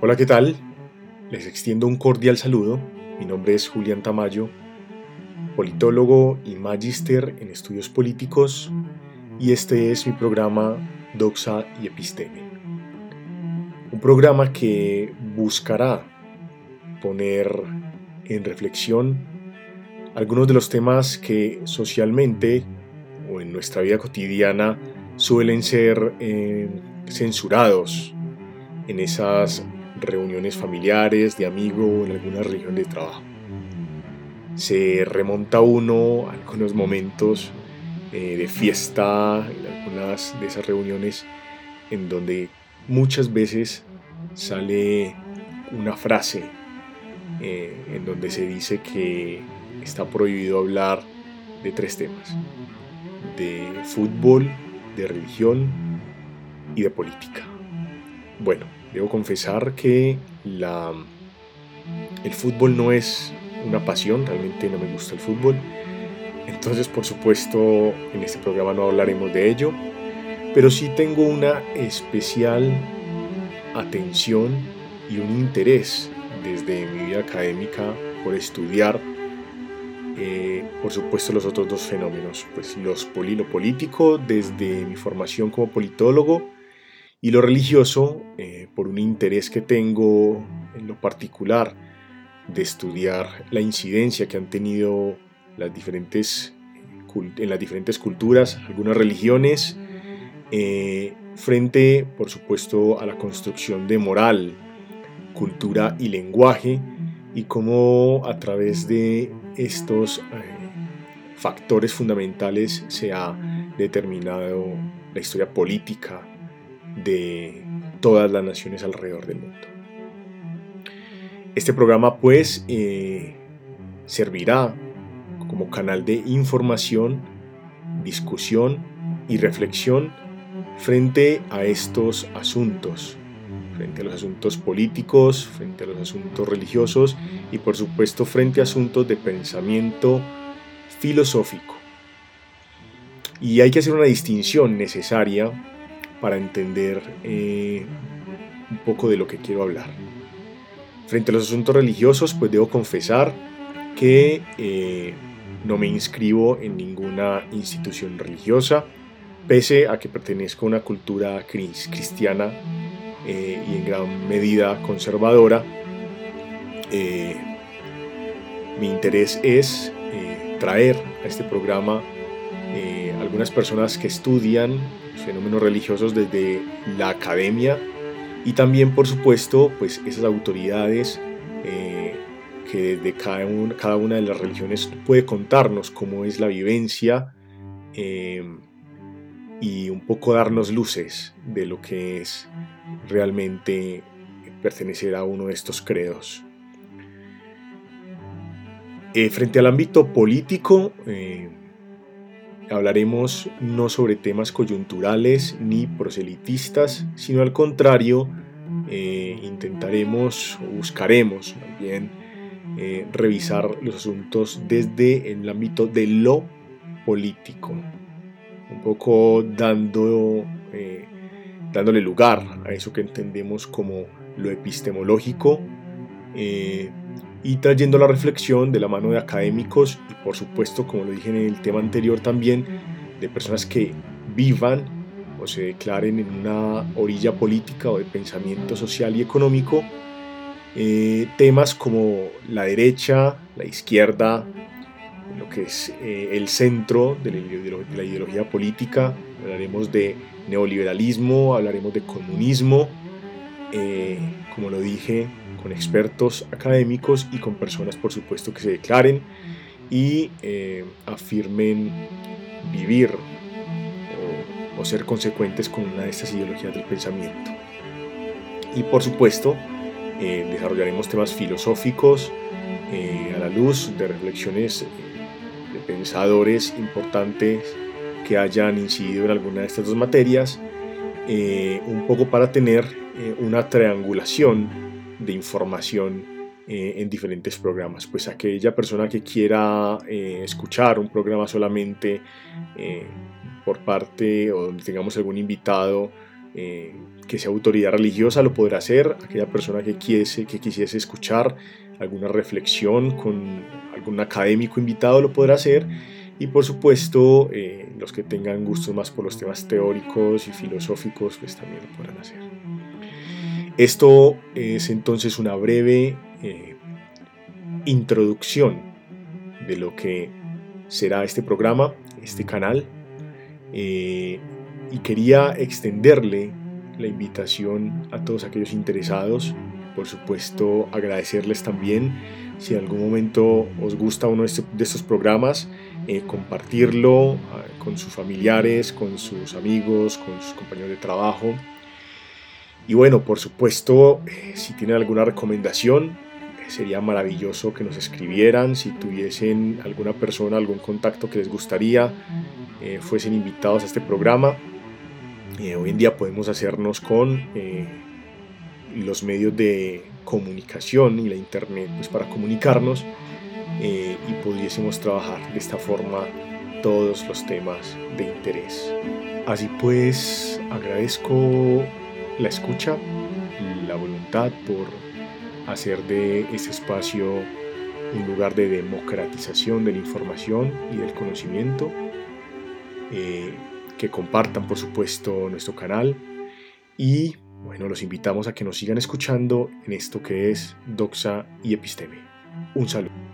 Hola, ¿qué tal? Les extiendo un cordial saludo. Mi nombre es Julián Tamayo, politólogo y magíster en estudios políticos, y este es mi programa Doxa y Episteme. Un programa que buscará poner en reflexión algunos de los temas que socialmente o en nuestra vida cotidiana suelen ser eh, censurados en esas reuniones familiares, de amigo o en alguna reunión de trabajo. Se remonta uno a algunos momentos eh, de fiesta, en algunas de esas reuniones en donde muchas veces sale una frase eh, en donde se dice que está prohibido hablar de tres temas, de fútbol, de religión y de política. Bueno, debo confesar que el fútbol no es una pasión, realmente no me gusta el fútbol. Entonces, por supuesto, en este programa no hablaremos de ello, pero sí tengo una especial atención y un interés desde mi vida académica por estudiar, eh, por supuesto, los otros dos fenómenos, pues los lo político desde mi formación como politólogo y lo religioso eh, por un interés que tengo en lo particular de estudiar la incidencia que han tenido las diferentes, en las diferentes culturas, algunas religiones, eh, frente, por supuesto, a la construcción de moral, cultura y lenguaje, y cómo a través de estos eh, factores fundamentales se ha determinado la historia política, de todas las naciones alrededor del mundo. Este programa pues eh, servirá como canal de información, discusión y reflexión frente a estos asuntos, frente a los asuntos políticos, frente a los asuntos religiosos y por supuesto frente a asuntos de pensamiento filosófico. Y hay que hacer una distinción necesaria para entender eh, un poco de lo que quiero hablar. Frente a los asuntos religiosos, pues debo confesar que eh, no me inscribo en ninguna institución religiosa, pese a que pertenezco a una cultura cristiana eh, y en gran medida conservadora. mi interés es traer a este programa algunas personas que estudian fenómenos religiosos desde la academia y también, por supuesto, pues esas autoridades eh, que desde cada, una de las religiones puede contarnos cómo es la vivencia eh, y un poco darnos luces de lo que es realmente pertenecer a uno de estos credos. Eh, frente al ámbito político, Hablaremos no sobre temas coyunturales ni proselitistas, sino al contrario, eh, intentaremos o buscaremos también eh, revisar los asuntos desde el ámbito de lo político, un poco dando, eh, dándole lugar a eso que entendemos como lo epistemológico y trayendo la reflexión de la mano de académicos y por supuesto, como lo dije en el tema anterior también, de personas que vivan o se declaren en una orilla política o de pensamiento social y económico, eh, temas como la derecha, la izquierda, lo que es eh, el centro de la, ideología política, hablaremos de neoliberalismo, hablaremos de comunismo, eh, como lo dije, con expertos académicos y con personas, por supuesto, que se declaren y eh, afirmen vivir o, ser consecuentes con una de estas ideologías del pensamiento. Y por supuesto, eh, desarrollaremos temas filosóficos eh, a la luz de reflexiones de pensadores importantes que hayan incidido en alguna de estas dos materias, un poco para tener una triangulación de información eh, en diferentes programas. Pues aquella persona que quiera eh, escuchar un programa solamente eh, por parte o donde tengamos algún invitado eh, que sea autoridad religiosa lo podrá hacer, aquella persona que, quisiese, que quisiese escuchar alguna reflexión con algún académico invitado lo podrá hacer y por supuesto eh, los que tengan gustos más por los temas teóricos y filosóficos pues también lo podrán hacer. Esto es entonces una breve eh, introducción de lo que será este programa, este canal eh, y quería extenderle la invitación a todos aquellos interesados. Por supuesto, agradecerles también si en algún momento os gusta uno de este, estos programas, eh, compartirlo ah, con sus familiares, con sus amigos, con sus compañeros de trabajo. Y bueno, por supuesto, eh, si tienen alguna recomendación, sería maravilloso que nos escribieran, si tuviesen alguna persona, algún contacto que les gustaría, eh, fuesen invitados a este programa. Eh, hoy en día podemos hacernos con eh, los medios de comunicación y la internet pues, para comunicarnos y pudiésemos trabajar de esta forma todos los temas de interés. Así pues, agradezco la escucha, la voluntad por hacer de este espacio un lugar de democratización de la información y del conocimiento. Eh, que compartan, por supuesto, nuestro canal. Y bueno, los invitamos a que nos sigan escuchando en esto que es Doxa y Episteme. Un saludo.